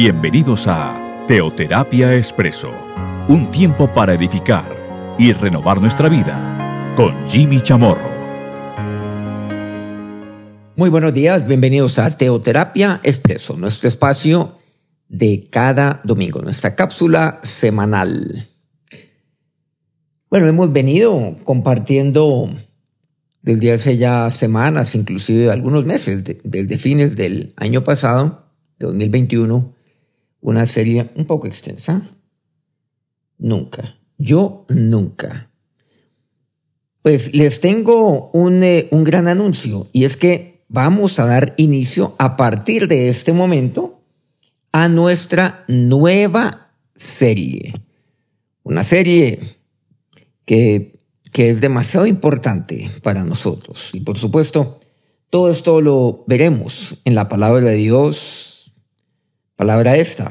Bienvenidos a Teoterapia Expreso, un tiempo para edificar y renovar nuestra vida con Jimmy Chamorro. Muy buenos días, bienvenidos a Teoterapia Expreso, nuestro espacio de cada domingo, nuestra cápsula semanal. Bueno, hemos venido compartiendo desde hace ya semanas, inclusive algunos meses, desde fines del año pasado, 2021, una serie un poco extensa. Nunca. Yo nunca. Pues les tengo un, eh, un gran anuncio y es que vamos a dar inicio a partir de este momento a nuestra nueva serie. Una serie que, que es demasiado importante para nosotros. Y por supuesto, todo esto lo veremos en la palabra de Dios, palabra esta,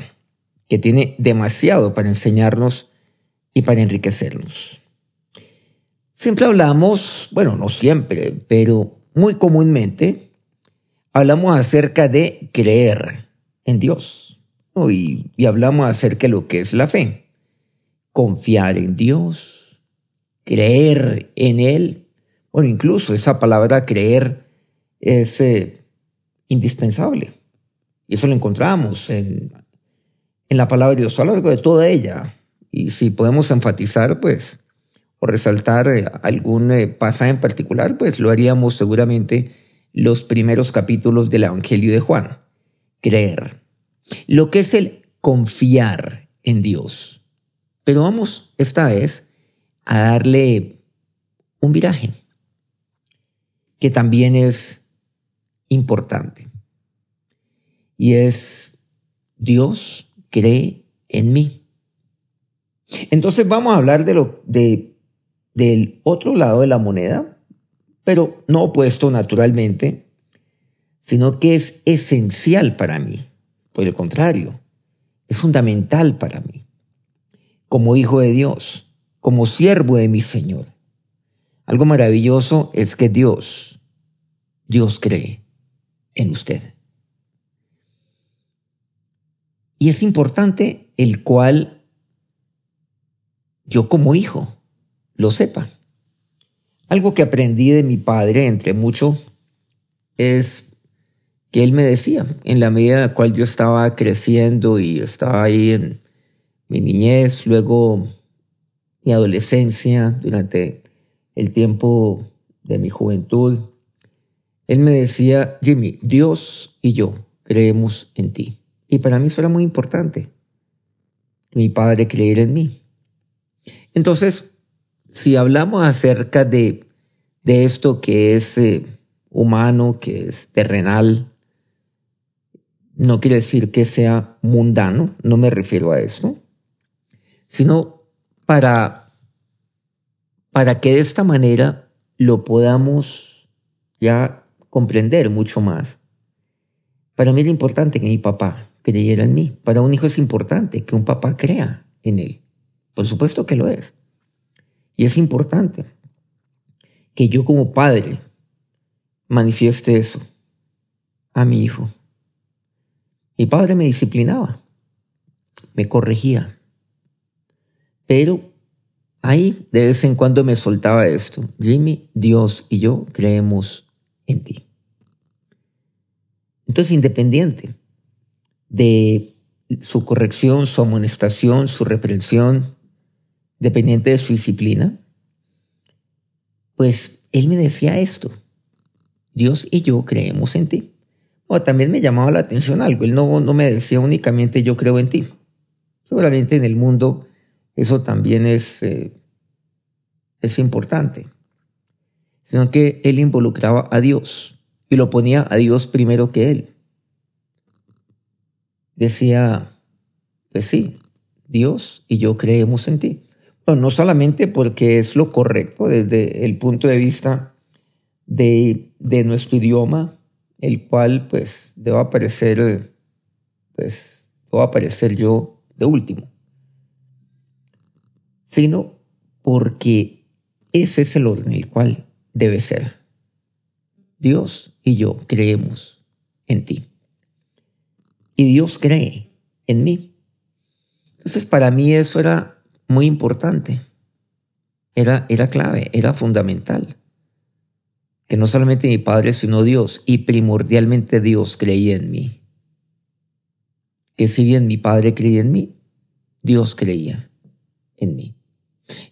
que tiene demasiado para enseñarnos y para enriquecernos. Siempre hablamos, bueno, no siempre, pero muy comúnmente, hablamos acerca de creer en Dios. Y, hablamos acerca de lo que es la fe. Confiar en Dios, creer en Él. Bueno, incluso esa palabra creer es eh, indispensable. Y eso lo encontramos en, en la palabra de Dios a lo largo de toda ella. Y si podemos enfatizar, pues, o resaltar eh, algún eh, pasaje en particular, pues lo haríamos seguramente los primeros capítulos del Evangelio de Juan. Creer. Lo que es el confiar en Dios. Pero vamos esta vez a darle un viraje, que también es importante. Y es Dios cree en mí. Entonces vamos a hablar de lo, de, del otro lado de la moneda, pero no opuesto naturalmente, sino que es esencial para mí. Por el contrario, es fundamental para mí. Como hijo de Dios, como siervo de mi Señor. Algo maravilloso es que Dios, Dios cree en usted. Y es importante el cual yo como hijo lo sepa. Algo que aprendí de mi padre, entre mucho, es que él me decía, en la medida en la cual yo estaba creciendo y estaba ahí en mi niñez, luego mi adolescencia, durante el tiempo de mi juventud, él me decía, Jimmy, Dios y yo creemos en ti. Y para mí eso era muy importante, mi padre creyera en mí. Entonces, si hablamos acerca de, de esto que es eh, humano, que es terrenal, no quiere decir que sea mundano, no me refiero a esto, sino para, para que de esta manera lo podamos ya comprender mucho más. Para mí era importante que mi papá creyera en mí. Para un hijo es importante que un papá crea en él. Por supuesto que lo es. Y es importante que yo como padre manifieste eso a mi hijo. Mi padre me disciplinaba, me corregía, pero ahí de vez en cuando me soltaba esto. Jimmy, Dios y yo creemos en ti. Entonces, independiente de su corrección, su amonestación, su reprensión, dependiente de su disciplina, pues él me decía esto, Dios y yo creemos en ti. O también me llamaba la atención algo, él no, no me decía únicamente yo creo en ti. Seguramente en el mundo eso también es, eh, es importante, sino que él involucraba a Dios y lo ponía a Dios primero que él. Decía, pues sí, Dios y yo creemos en ti no solamente porque es lo correcto desde el punto de vista de, nuestro idioma, el cual pues debo aparecer, pues debo aparecer yo de último, sino porque ese es el orden el cual debe ser. Dios y yo creemos en ti. Y Dios cree en mí. Entonces, para mí eso era muy importante. Era, era clave, era fundamental. Que no solamente mi Padre, sino Dios, y primordialmente Dios creía en mí. Que si bien mi Padre creía en mí, Dios creía en mí.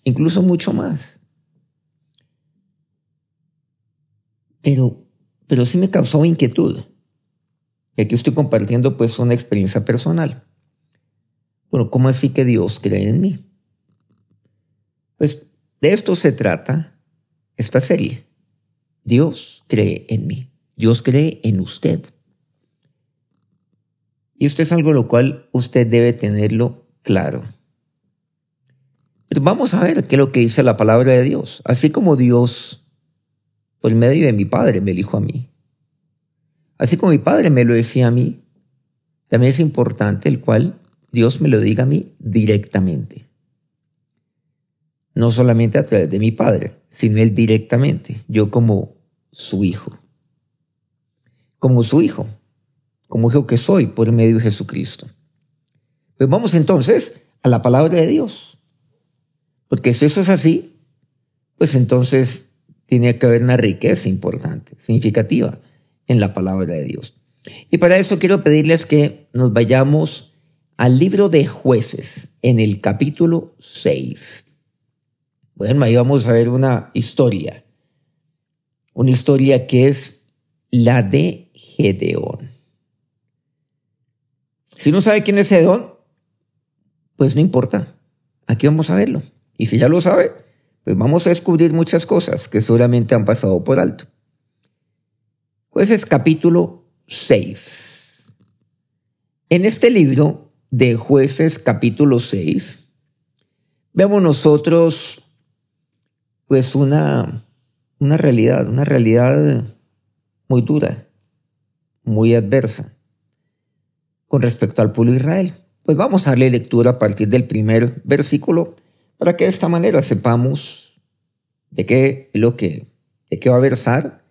Incluso mucho más. Pero, pero sí me causó inquietud. Y aquí estoy compartiendo pues una experiencia personal. Bueno, ¿cómo así que Dios cree en mí? Pues de esto se trata esta serie. Dios cree en mí. Dios cree en usted. Y esto es algo lo cual usted debe tenerlo claro. Pero vamos a ver qué es lo que dice la palabra de Dios. Así como Dios, por medio de mi Padre, me dijo a mí. Así como mi Padre me lo decía a mí, también es importante el cual Dios me lo diga a mí directamente. No solamente a través de mi Padre, sino Él directamente, yo como su hijo. Como su hijo, como hijo que soy por medio de Jesucristo. Pues vamos entonces a la palabra de Dios. Porque si eso es así, pues entonces tiene que haber una riqueza importante, significativa en la palabra de Dios. Y para eso quiero pedirles que nos vayamos al libro de jueces en el capítulo 6. Bueno, ahí vamos a ver una historia. Una historia que es la de Gedeón. Si no sabe quién es Gedeón, pues no importa. Aquí vamos a verlo. Y si ya lo sabe, pues vamos a descubrir muchas cosas que seguramente han pasado por alto. Jueces capítulo 6. En este libro de jueces capítulo 6, vemos nosotros pues una, una realidad, una realidad muy dura, muy adversa con respecto al pueblo de Israel. Pues vamos a darle lectura a partir del primer versículo para que de esta manera sepamos de qué lo que de qué va a versar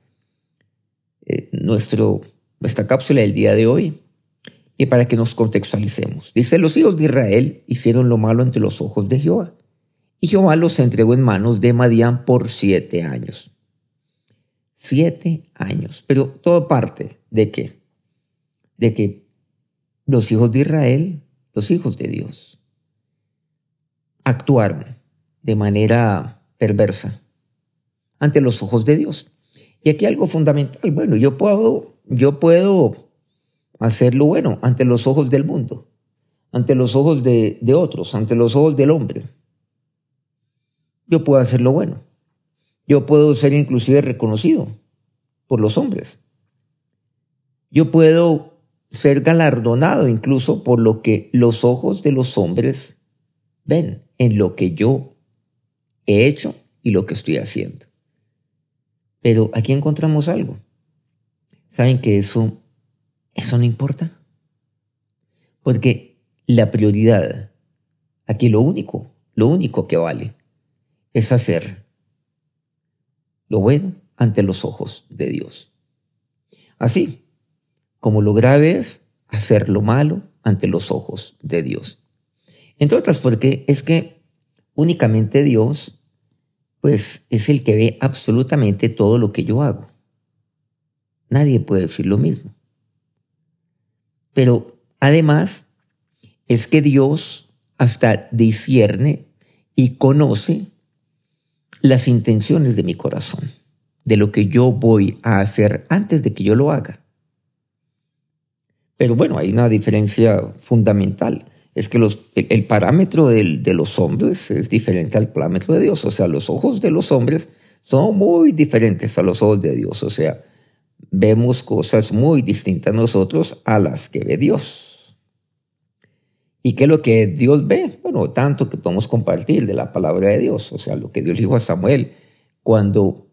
nuestro, nuestra cápsula del día de hoy y para que nos contextualicemos. Dice, los hijos de Israel hicieron lo malo ante los ojos de Jehová. Y Jehová los entregó en manos de Madián por siete años. Siete años. Pero todo parte de qué? De que los hijos de Israel, los hijos de Dios, actuaron de manera perversa ante los ojos de Dios. Y aquí algo fundamental. Bueno, yo puedo, yo puedo hacer lo bueno ante los ojos del mundo, ante los ojos de, de otros, ante los ojos del hombre. Yo puedo hacer lo bueno. Yo puedo ser inclusive reconocido por los hombres. Yo puedo ser galardonado incluso por lo que los ojos de los hombres ven en lo que yo he hecho y lo que estoy haciendo. Pero aquí encontramos algo. Saben que eso eso no importa. Porque la prioridad, aquí lo único, lo único que vale, es hacer lo bueno ante los ojos de Dios. Así como lo grave es hacer lo malo ante los ojos de Dios. Entre otras porque es que únicamente Dios, pues es el que ve absolutamente todo lo que yo hago. Nadie puede decir lo mismo. Pero además es que Dios hasta discierne y conoce las intenciones de mi corazón, de lo que yo voy a hacer antes de que yo lo haga. Pero bueno, hay una diferencia fundamental. Es que los, el, parámetro de los hombres es diferente al parámetro de Dios. O sea, los ojos de los hombres son muy diferentes a los ojos de Dios. O sea, vemos cosas muy distintas nosotros a las que ve Dios. ¿Y qué es lo que Dios ve? Bueno, tanto que podemos compartir de la palabra de Dios, o sea, lo que Dios dijo a Samuel cuando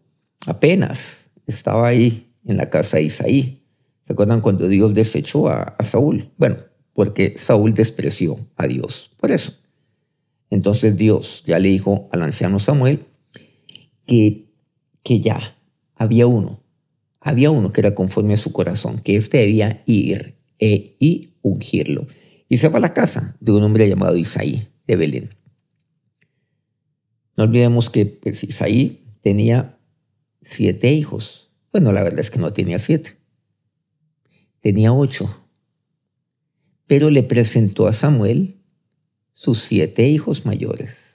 apenas estaba ahí en la casa de Isaí. ¿Se acuerdan cuando Dios desechó a, Saúl? Bueno, porque Saúl despreció a Dios, por eso. Entonces Dios ya le dijo al anciano Samuel que, que ya había uno había uno que era conforme a su corazón, que éste debía ir e, y ungirlo. y se va a la casa de un hombre llamado Isaí de Belén. No olvidemos que pues, Isaí tenía siete hijos. Bueno, la verdad es que no tenía siete. Tenía ocho. Pero le presentó a Samuel sus siete hijos mayores.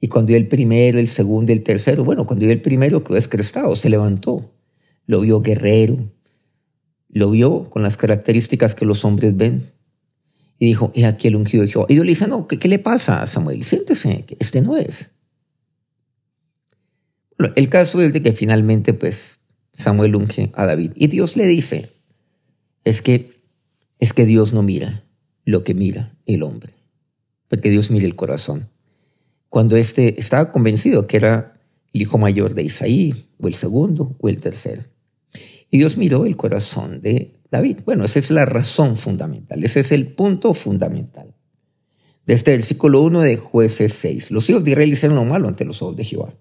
Y cuando vio el primero, el segundo, el tercero, bueno, cuando vio el primero quedó descrestado, se levantó. Lo vio guerrero, lo vio con las características que los hombres ven. Y dijo, he aquí el ungido de Jehová. Y Dios le dice, no, ¿qué, le pasa a Samuel? Siéntese, este no es. El caso es de que finalmente, pues, Samuel unge a David. Y Dios le dice, es que, es que Dios no mira lo que mira el hombre, porque Dios mira el corazón. Cuando éste estaba convencido que era el hijo mayor de Isaí, o el segundo, o el tercero. Y Dios miró el corazón de David. Bueno, esa es la razón fundamental, ese es el punto fundamental. De este versículo 1 de jueces 6. Los hijos de Israel hicieron lo malo ante los ojos de Jehová.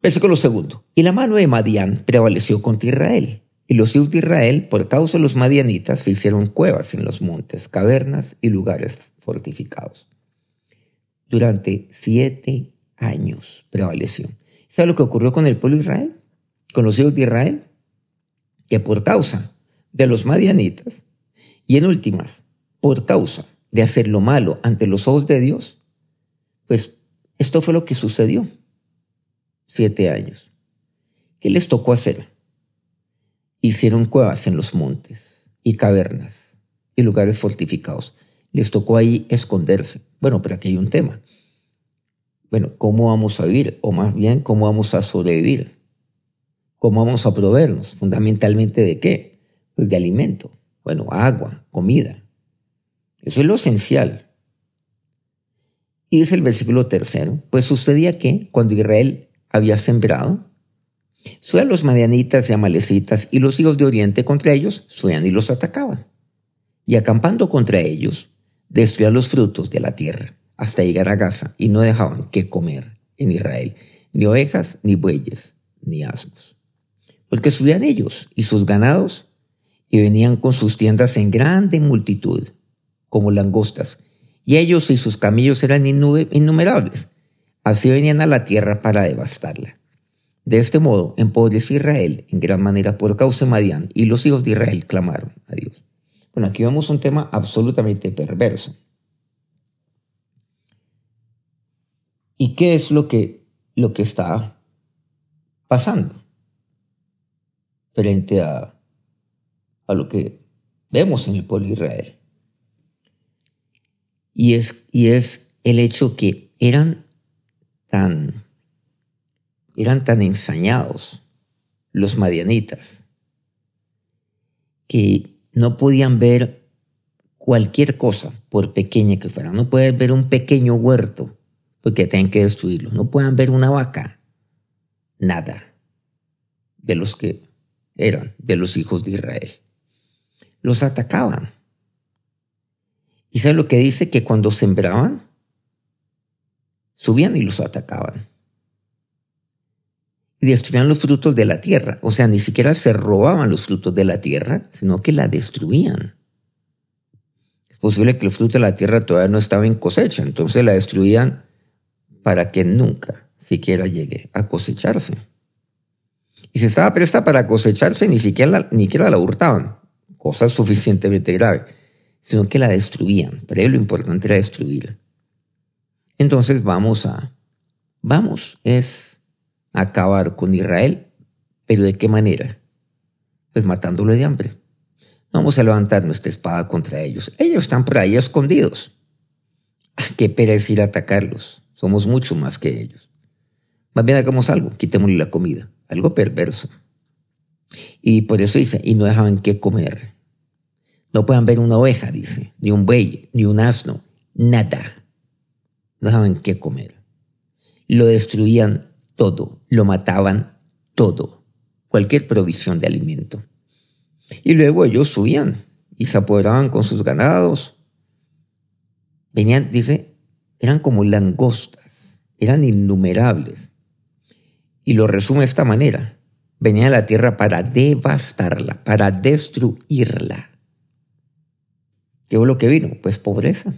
Versículo segundo. Y la mano de Madián prevaleció contra Israel. Y los hijos de Israel, por causa de los madianitas, se hicieron cuevas en los montes, cavernas y lugares fortificados. Durante siete años prevaleció. ¿Sabe lo que ocurrió con el pueblo de Israel? con los hijos de Israel, que por causa de los madianitas y en últimas, por causa de hacer lo malo ante los ojos de Dios, pues esto fue lo que sucedió. Siete años. ¿Qué les tocó hacer? Hicieron cuevas en los montes y cavernas y lugares fortificados. Les tocó ahí esconderse. Bueno, pero aquí hay un tema. Bueno, ¿cómo vamos a vivir? O más bien, ¿cómo vamos a sobrevivir? ¿Cómo vamos a proveernos? Fundamentalmente de qué? Pues de alimento. Bueno, agua, comida. Eso es lo esencial. Y dice el versículo tercero, pues sucedía que cuando Israel había sembrado, subían los madianitas y amalecitas y los hijos de Oriente contra ellos, subían y los atacaban. Y acampando contra ellos, destruían los frutos de la tierra hasta llegar a Gaza y no dejaban que comer en Israel, ni ovejas, ni bueyes, ni asnos porque subían ellos y sus ganados y venían con sus tiendas en grande multitud, como langostas, y ellos y sus camellos eran innumerables. Así venían a la tierra para devastarla. De este modo, empobreció Israel en gran manera por causa de Madián, y los hijos de Israel clamaron a Dios. Bueno, aquí vemos un tema absolutamente perverso. ¿Y qué es lo que, lo que está pasando? frente a, a lo que vemos en el pueblo de Israel. Y es, y es el hecho que eran tan, eran tan ensañados los madianitas que no podían ver cualquier cosa, por pequeña que fuera. No pueden ver un pequeño huerto porque tienen que destruirlo. No pueden ver una vaca. Nada de los que eran de los hijos de Israel. Los atacaban. ¿Y sabe lo que dice? Que cuando sembraban, subían y los atacaban. Destruían los frutos de la tierra. O sea, ni siquiera se robaban los frutos de la tierra, sino que la destruían. Es posible que el fruto de la tierra todavía no estaba en cosecha, entonces la destruían para que nunca siquiera llegue a cosecharse. Y si estaba presta para cosecharse, ni siquiera la, ni siquiera la hurtaban, cosa suficientemente grave, sino que la destruían. Pero lo importante era destruir. Entonces vamos a, vamos, es acabar con Israel, pero ¿de qué manera? Pues matándolo de hambre. vamos a levantar nuestra espada contra ellos. Ellos están por ahí escondidos. Ah, qué pereza ir a atacarlos. Somos mucho más que ellos. Más bien hagamos algo, quitémosle la comida algo perverso. Y por eso dice, y no dejaban qué comer. No puedan ver una oveja, dice, ni un buey, ni un asno, nada. No dejaban qué comer. Lo destruían todo, lo mataban todo, cualquier provisión de alimento. Y luego ellos subían y se apoderaban con sus ganados. Venían, dice, eran como langostas, eran innumerables y lo resume de esta manera. Venía a la tierra para devastarla, para destruirla. ¿Qué fue lo que vino? Pues pobreza.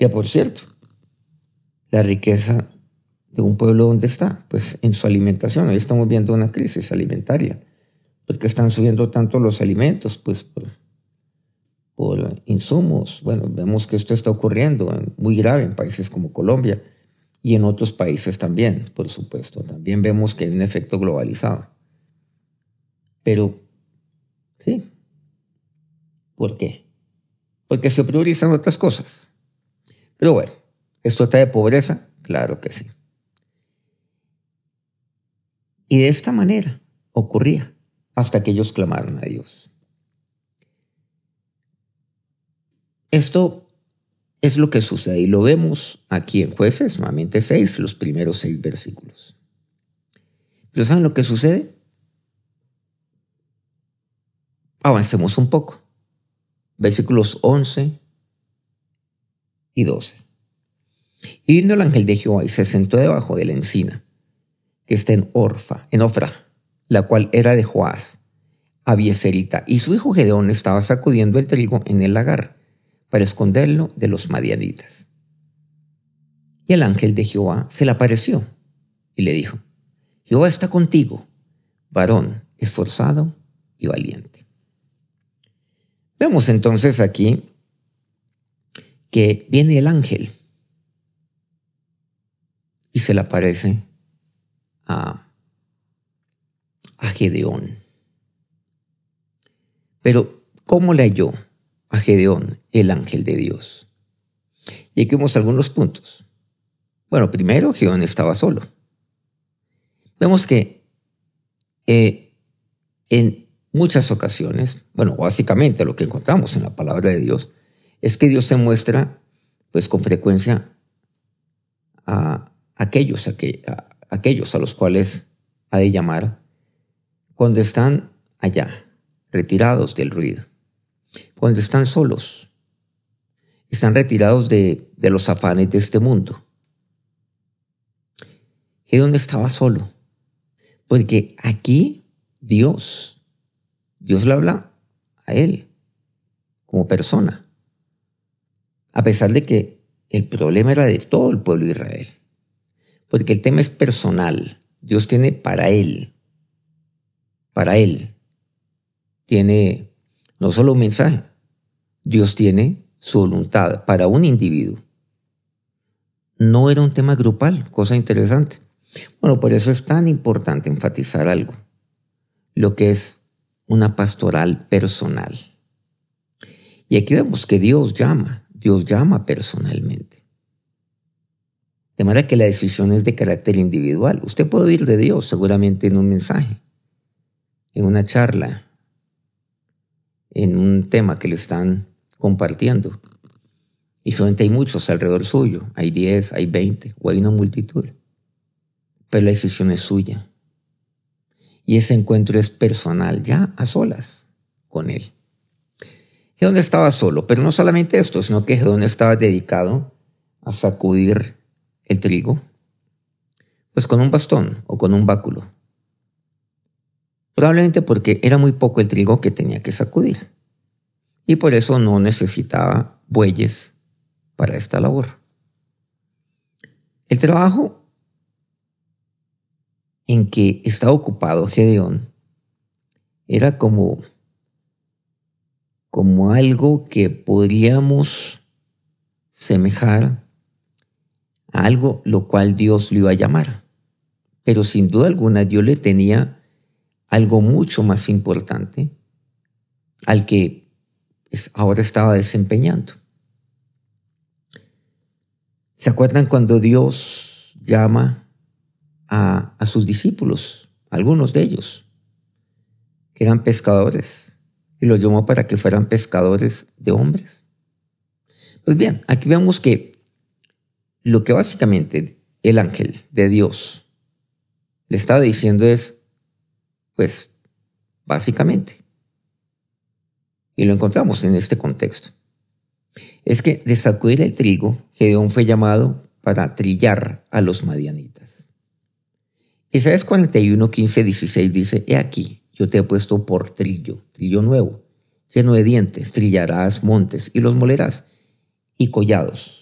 Ya por cierto, la riqueza de un pueblo, ¿dónde está? Pues en su alimentación. Ahí estamos viendo una crisis alimentaria. ¿Por qué están subiendo tanto los alimentos? Pues por, por insumos. Bueno, vemos que esto está ocurriendo muy grave en países como Colombia y en otros países también, por supuesto. También vemos que hay un efecto globalizado. Pero, sí. ¿Por qué? Porque se priorizan otras cosas. Pero bueno, ¿esto está de pobreza? Claro que sí. Y de esta manera ocurría hasta que ellos clamaron a Dios. Esto es lo que sucede y lo vemos aquí en jueces, nuevamente seis, los primeros seis versículos. Pero ¿saben lo que sucede? Avancemos un poco. Versículos 11 y 12. Y vino el ángel de Jehová y se sentó debajo de la encina que está en Orfa, en Ofra, la cual era de Joás, Abieserita, y su hijo Gedeón estaba sacudiendo el trigo en el lagar para esconderlo de los madianitas. Y el ángel de Jehová se le apareció y le dijo, Jehová está contigo, varón esforzado y valiente. Vemos entonces aquí que viene el ángel y se le aparece a, a Gedeón. Pero, ¿cómo le halló? a Gedeón, el ángel de Dios. Y aquí vemos algunos puntos. Bueno, primero, Gedeón estaba solo. Vemos que eh, en muchas ocasiones, bueno, básicamente lo que encontramos en la palabra de Dios, es que Dios se muestra, pues con frecuencia, a aquellos a, a aquellos a los cuales ha de llamar cuando están allá, retirados del ruido cuando están solos, están retirados de, los afanes de este mundo. ¿Y dónde estaba solo? Porque aquí Dios, Dios le habla a él como persona, a pesar de que el problema era de todo el pueblo de Israel, porque el tema es personal. Dios tiene para él, para él, tiene no solo un mensaje, Dios tiene su voluntad para un individuo. No era un tema grupal, cosa interesante. Bueno, por eso es tan importante enfatizar algo, lo que es una pastoral personal. Y aquí vemos que Dios llama, Dios llama personalmente. De manera que la decisión es de carácter individual. Usted puede oír de Dios seguramente en un mensaje, en una charla, en un tema que le están compartiendo. Y solamente hay muchos alrededor suyo, hay 10, hay 20 o hay una multitud. Pero la decisión es suya. Y ese encuentro es personal, ya a solas con él. Gedón estaba solo, pero no solamente esto, sino que Gedón estaba dedicado a sacudir el trigo, pues con un bastón o con un báculo. Probablemente porque era muy poco el trigo que tenía que sacudir. Y por eso no necesitaba bueyes para esta labor. El trabajo en que estaba ocupado Gedeón era como, como algo que podríamos semejar a algo lo cual Dios lo iba a llamar. Pero sin duda alguna Dios le tenía algo mucho más importante al que ahora estaba desempeñando. ¿Se acuerdan cuando Dios llama a, a sus discípulos, algunos de ellos, que eran pescadores, y los llamó para que fueran pescadores de hombres? Pues bien, aquí vemos que lo que básicamente el ángel de Dios le estaba diciendo es, pues, básicamente. Y lo encontramos en este contexto. Es que de sacudir el trigo, Gedeón fue llamado para trillar a los madianitas. Isaías 41, 15, 16 dice, He aquí, yo te he puesto por trillo, trillo nuevo, lleno de dientes, trillarás montes y los molerás, y collados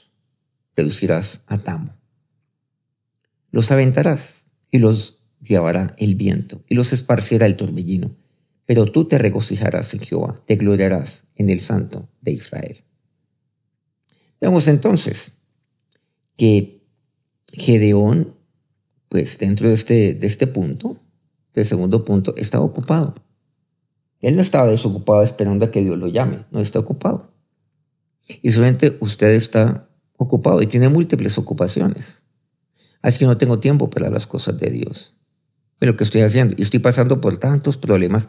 reducirás a tamo. Los aventarás y los llevará el viento y los esparcirá el torbellino. Pero tú te regocijarás en Jehová, te gloriarás en el Santo de Israel. Veamos entonces que Gedeón, pues dentro de este, de este punto, del segundo punto, estaba ocupado. Él no estaba desocupado esperando a que Dios lo llame, no está ocupado. Y solamente usted está ocupado y tiene múltiples ocupaciones. Así que no tengo tiempo para las cosas de Dios. Pero lo que estoy haciendo, y estoy pasando por tantos problemas.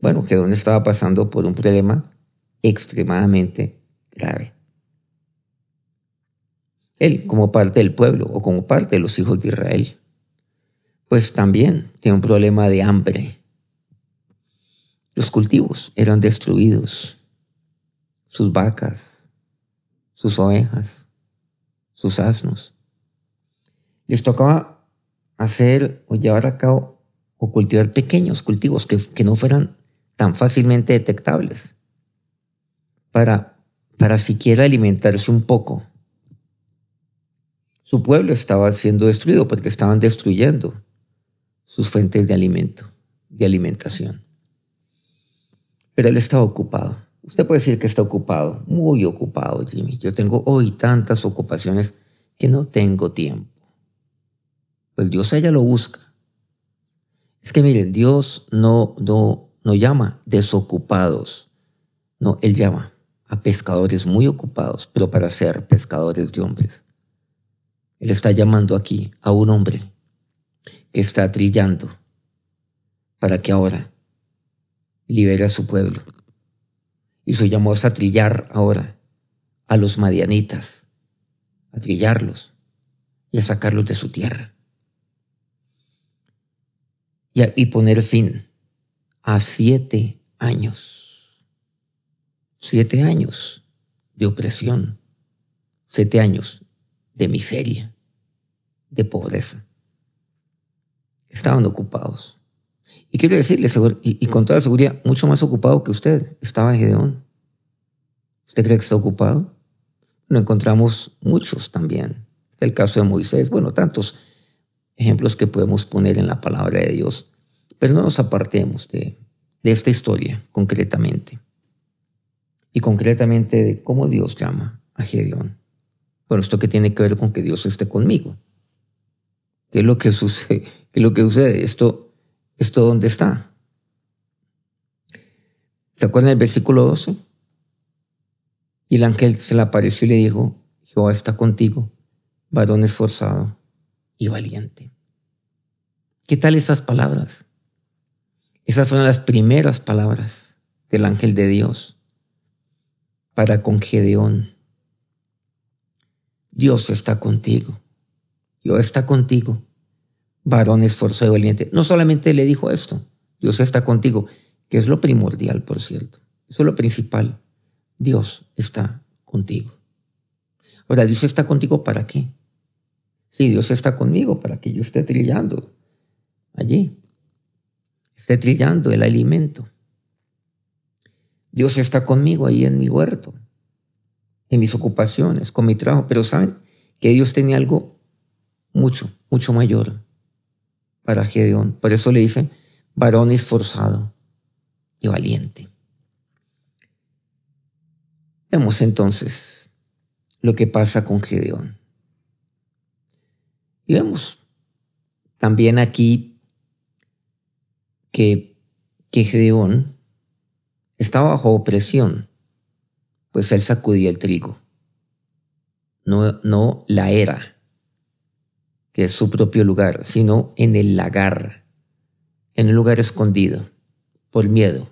Bueno, Gedeón estaba pasando por un problema extremadamente grave. Él, como parte del pueblo o como parte de los hijos de Israel, pues también tiene un problema de hambre. Los cultivos eran destruidos, sus vacas, sus ovejas, sus asnos. Les tocaba hacer o llevar a cabo o cultivar pequeños cultivos que, que no fueran tan fácilmente detectables para, para siquiera alimentarse un poco. Su pueblo estaba siendo destruido porque estaban destruyendo sus fuentes de alimento, de alimentación. Pero él estaba ocupado. Usted puede decir que está ocupado, muy ocupado, Jimmy. Yo tengo hoy tantas ocupaciones que no tengo tiempo. Pues Dios ella lo busca. Es que miren, Dios no, no, no llama desocupados. No, Él llama a pescadores muy ocupados, pero para ser pescadores de hombres. Él está llamando aquí a un hombre que está trillando para que ahora libere a su pueblo. Y su llamó a trillar ahora a los madianitas, a trillarlos y a sacarlos de su tierra. Y poner fin a siete años. Siete años de opresión. Siete años de miseria, de pobreza. Estaban ocupados. Y quiero decirle, y, con toda seguridad, mucho más ocupado que usted estaba Gedeón. ¿Usted cree que está ocupado? Lo encontramos muchos también. El caso de Moisés, bueno, tantos ejemplos que podemos poner en la palabra de Dios. Pero no nos apartemos de, de esta historia concretamente. Y concretamente de cómo Dios llama a Gedeón. Bueno, esto que tiene que ver con que Dios esté conmigo. ¿Qué es lo que sucede? ¿Qué es lo que sucede? Esto ¿Esto dónde está? ¿Se acuerdan del versículo 12? Y el ángel se le apareció y le dijo, Jehová está contigo, varón esforzado y valiente. ¿Qué tal esas palabras? Esas fueron las primeras palabras del ángel de Dios para con Gedeón. Dios está contigo. Dios está contigo varón esforzado y valiente. No solamente le dijo esto, Dios está contigo, que es lo primordial, por cierto. Eso es lo principal. Dios está contigo. Ahora, Dios está contigo para qué? Sí, Dios está conmigo para que yo esté trillando allí. Esté trillando el alimento. Dios está conmigo ahí en mi huerto, en mis ocupaciones, con mi trabajo. Pero saben que Dios tenía algo mucho, mucho mayor para Gedeón. Por eso le dice varón esforzado y valiente. Vemos entonces lo que pasa con Gedeón. Y vemos también aquí que, que Gedeón está bajo opresión, pues él sacudía el trigo, no, no la era que es su propio lugar, sino en el lagar, en un lugar escondido, por miedo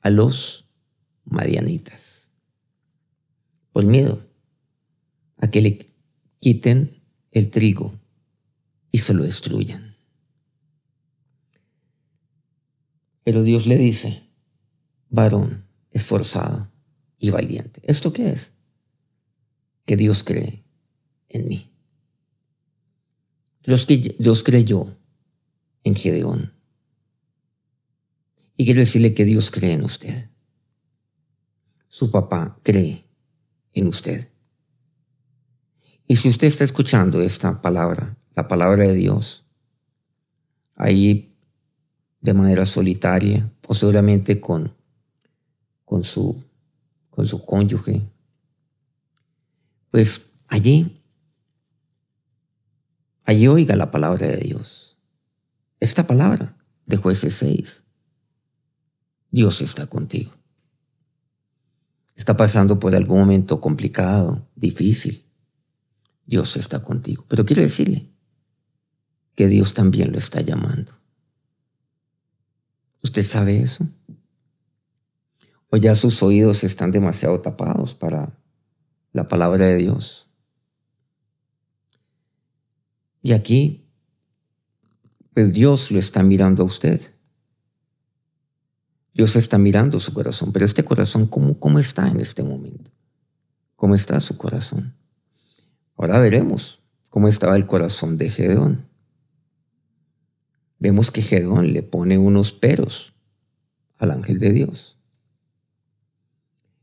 a los madianitas. Por miedo a que le quiten el trigo y se lo destruyan. Pero Dios le dice, varón esforzado y valiente. ¿Esto qué es? Que Dios cree en mí. Dios, creyó en Gedeón. Y quiero decirle que Dios cree en usted. su papá cree en usted. Y si usted está escuchando esta palabra, la palabra de Dios, ahí de manera solitaria o seguramente con, con, su, con su cónyuge, pues allí, allí oiga la palabra de Dios. Esta palabra de jueces 6. Dios está contigo. Está pasando por algún momento complicado, difícil. Dios está contigo. Pero quiero decirle que Dios también lo está llamando. ¿Usted sabe eso? ¿O ya sus oídos están demasiado tapados para la palabra de Dios? Y aquí, pues Dios lo está mirando a usted. Dios está mirando su corazón, pero este corazón, ¿cómo, cómo está en este momento? ¿Cómo está su corazón? Ahora veremos cómo estaba el corazón de Gedeón vemos que Gedón le pone unos peros al ángel de Dios.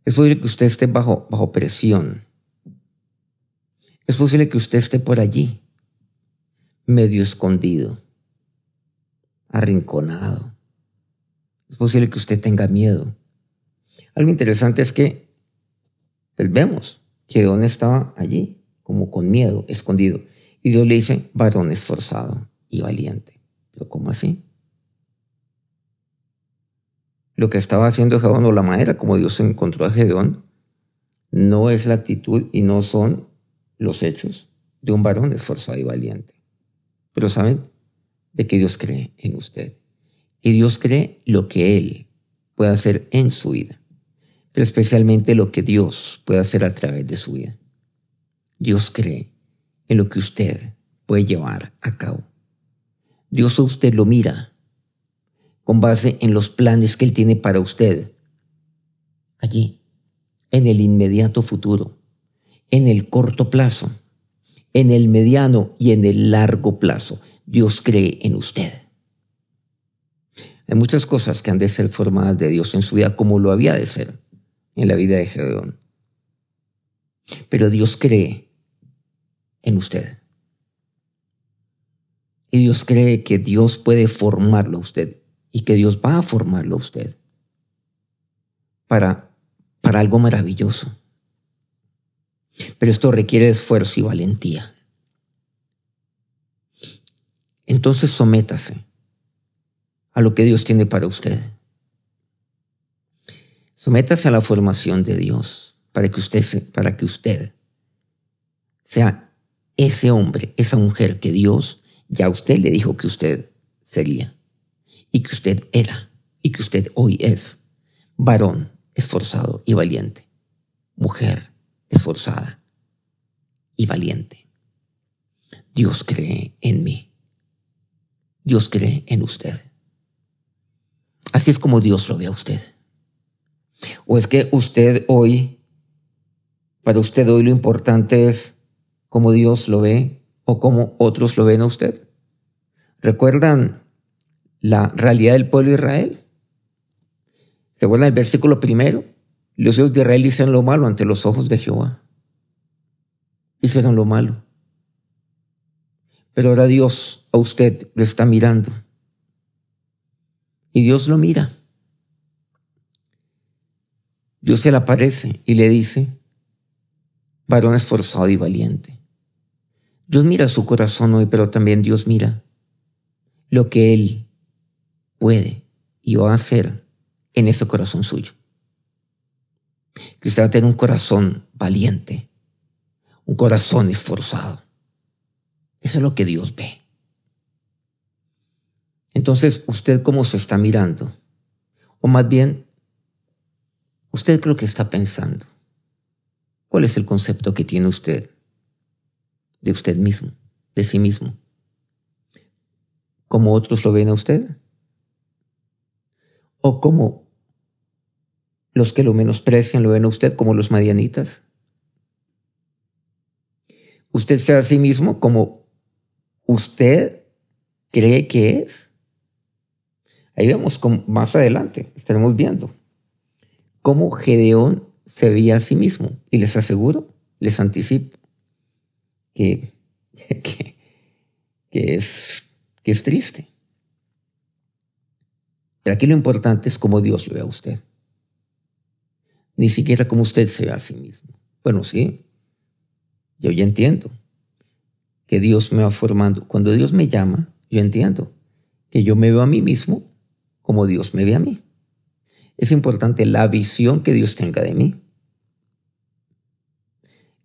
Es posible que usted esté bajo, bajo presión. Es posible que usted esté por allí, medio escondido, arrinconado. Es posible que usted tenga miedo. Algo interesante es que pues vemos que Gedón estaba allí, como con miedo, escondido. Y Dios le dice, varón esforzado y valiente. ¿Pero cómo así? Lo que estaba haciendo Gedeón o la manera como Dios encontró a Gedeón no es la actitud y no son los hechos de un varón esforzado y valiente. Pero saben de que Dios cree en usted. Y Dios cree lo que Él puede hacer en su vida. Pero especialmente lo que Dios puede hacer a través de su vida. Dios cree en lo que usted puede llevar a cabo. Dios a usted lo mira con base en los planes que Él tiene para usted. Allí, en el inmediato futuro, en el corto plazo, en el mediano y en el largo plazo, Dios cree en usted. Hay muchas cosas que han de ser formadas de Dios en su vida como lo había de ser en la vida de Gedeón. Pero Dios cree en usted. Y Dios cree que Dios puede formarlo a usted y que Dios va a formarlo a usted para, para algo maravilloso. Pero esto requiere esfuerzo y valentía. Entonces sométase a lo que Dios tiene para usted. Sométase a la formación de Dios para que usted, para que usted sea ese hombre, esa mujer que Dios ya usted le dijo que usted sería y que usted era y que usted hoy es varón esforzado y valiente, mujer esforzada y valiente. Dios cree en mí. Dios cree en usted. Así es como Dios lo ve a usted. ¿O es que usted hoy, para usted hoy lo importante es cómo Dios lo ve o como otros lo ven a usted. ¿Recuerdan la realidad del pueblo de Israel? ¿Se acuerdan el versículo primero? Los hijos de Israel hicieron lo malo ante los ojos de Jehová. Hicieron lo malo. Pero ahora Dios a usted lo está mirando. Y Dios lo mira. Dios se le aparece y le dice, varón esforzado y valiente. Dios mira su corazón hoy, pero también Dios mira lo que Él puede y va a hacer en ese corazón suyo. Que usted va a tener un corazón valiente, un corazón esforzado. Eso es lo que Dios ve. Entonces, ¿usted cómo se está mirando? O más bien, ¿usted creo que está pensando? ¿Cuál es el concepto que tiene usted de usted mismo, de sí mismo. ¿Cómo otros lo ven a usted? ¿O como los que lo menosprecian lo ven a usted como los madianitas? ¿Usted sea a sí mismo como usted cree que es? Ahí vemos más adelante, estaremos viendo cómo Gedeón se veía a sí mismo. Y les aseguro, les anticipo, que, que, es, que es triste. Pero aquí lo importante es cómo Dios lo ve a usted. Ni siquiera como usted se ve a sí mismo. Bueno, sí, yo ya entiendo que Dios me va formando. Cuando Dios me llama, yo entiendo que yo me veo a mí mismo como Dios me ve a mí. Es importante la visión que Dios tenga de mí.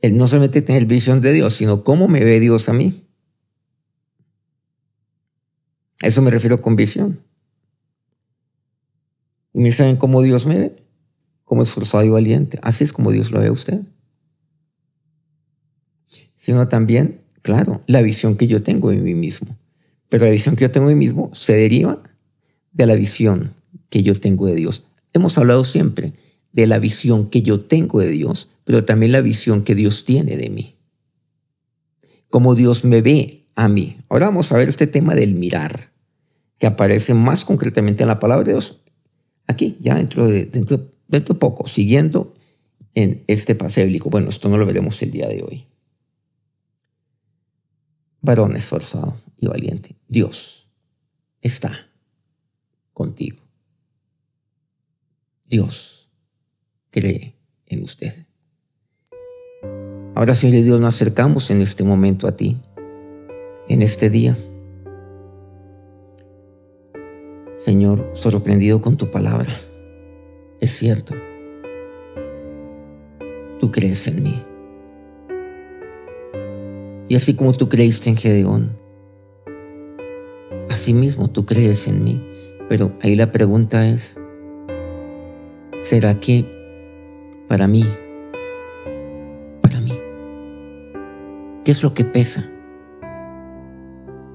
Él no solamente tener visión de Dios, sino cómo me ve Dios a mí. A eso me refiero con visión. ¿Y me saben cómo Dios me ve? Como esforzado y valiente. Así es como Dios lo ve a usted. Sino también, claro, la visión que yo tengo de mí mismo. Pero la visión que yo tengo de mí mismo se deriva de la visión que yo tengo de Dios. Hemos hablado siempre de la visión que yo tengo de Dios, pero también la visión que Dios tiene de mí. Cómo Dios me ve a mí. Ahora vamos a ver este tema del mirar, que aparece más concretamente en la palabra de Dios aquí, ya dentro de, dentro, dentro de poco, siguiendo en este paseo bíblico. Bueno, esto no lo veremos el día de hoy. Varón esforzado y valiente, Dios está contigo. Dios cree en usted. Ahora, Señor Dios, nos acercamos en este momento a ti, en este día. Señor, sorprendido con tu palabra. Es cierto. Tú crees en mí. Y así como tú creíste en Gedeón, así mismo tú crees en mí. Pero ahí la pregunta es, ¿será que para mí, para mí, qué es lo que pesa?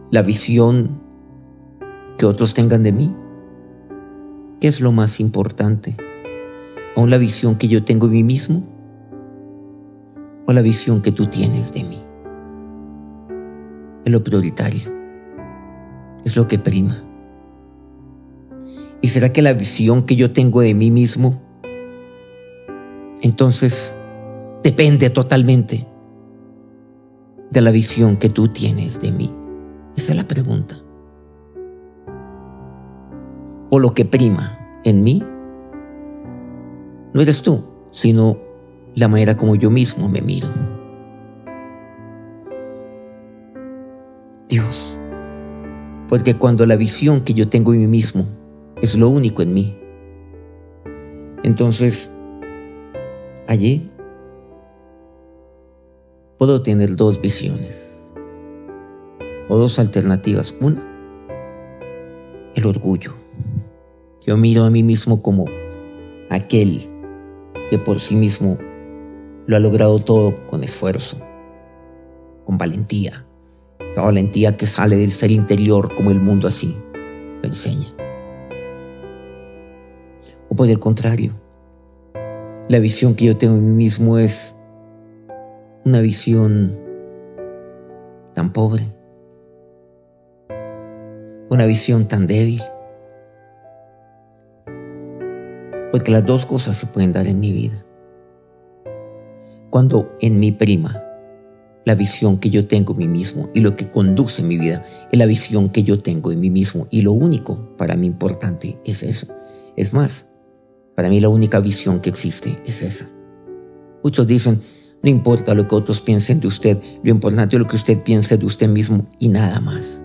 ¿La visión que otros tengan de mí? ¿Qué es lo más importante? ¿O la visión que yo tengo de mí mismo? ¿O la visión que tú tienes de mí? Es lo prioritario. Es lo que prima. ¿Y será que la visión que yo tengo de mí mismo, entonces, depende totalmente de la visión que tú tienes de mí? Esa es la pregunta o lo que prima en mí, no eres tú, sino la manera como yo mismo me miro. Dios, porque cuando la visión que yo tengo en mí mismo es lo único en mí, entonces allí puedo tener dos visiones o dos alternativas. Una, el orgullo yo miro a mí mismo como aquel que por sí mismo lo ha logrado todo con esfuerzo, con valentía. Esa valentía que sale del ser interior como el mundo así lo enseña. O por el contrario, la visión que yo tengo de mí mismo es una visión tan pobre, una visión tan débil, porque las dos cosas se pueden dar en mi vida. Cuando en mi prima, la visión que yo tengo en mí mismo y lo que conduce mi vida es la visión que yo tengo en mí mismo y lo único para mí importante es eso. Es más, para mí la única visión que existe es esa. Muchos dicen, no importa lo que otros piensen de usted, lo importante es lo que usted piense de usted mismo y nada más.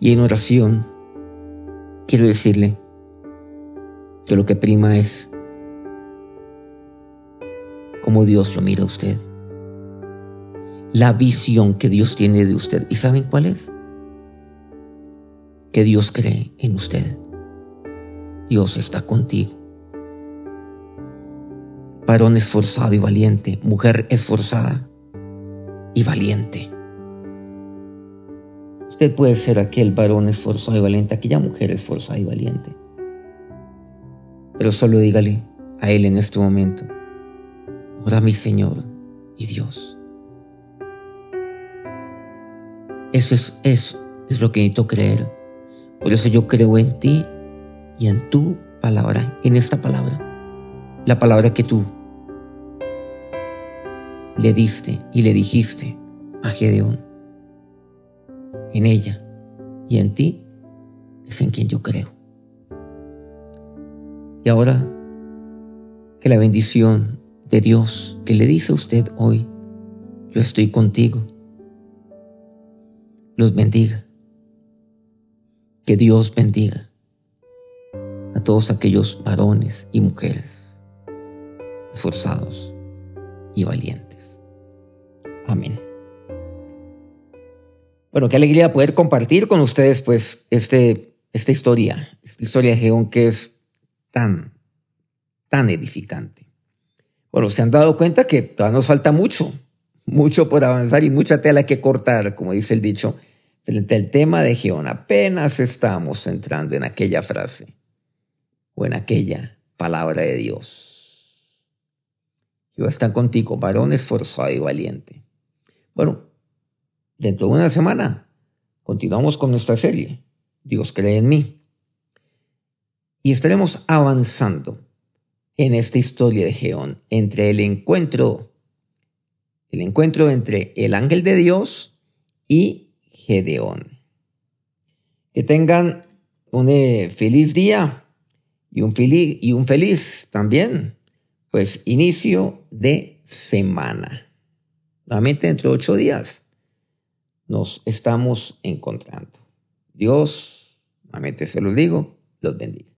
Y en oración quiero decirle que lo que prima es cómo Dios lo mira a usted. La visión que Dios tiene de usted. ¿Y saben cuál es? Que Dios cree en usted. Dios está contigo. Varón esforzado y valiente, mujer esforzada y valiente. Usted puede ser aquel varón esforzado y valiente, aquella mujer esforzada y valiente. Pero solo dígale a Él en este momento, ora mi Señor y Dios. Eso es, eso es lo que necesito creer. Por eso yo creo en ti y en tu palabra, en esta palabra, la palabra que tú le diste y le dijiste a Gedeón. En ella y en ti es en quien yo creo. Y ahora que la bendición de Dios que le dice a usted hoy, yo estoy contigo, los bendiga. Que Dios bendiga a todos aquellos varones y mujeres esforzados y valientes. Amén. Bueno, qué alegría poder compartir con ustedes pues este, esta historia, esta historia de Geón que es tan, tan edificante. Bueno, se han dado cuenta que todavía nos falta mucho, mucho por avanzar y mucha tela que cortar, como dice el dicho, frente al tema de Geón. Apenas estamos entrando en aquella frase o en aquella palabra de Dios. Jehová está contigo, varón esforzado y valiente. Bueno, dentro de una semana continuamos con nuestra serie, Dios cree en mí. Y estaremos avanzando en esta historia de Geón entre el encuentro, el encuentro entre el ángel de Dios y Gedeón. Que tengan un eh, feliz día y un feliz, y un feliz también, pues inicio de semana. Nuevamente dentro de ocho días nos estamos encontrando. Dios, nuevamente se los digo, los bendiga.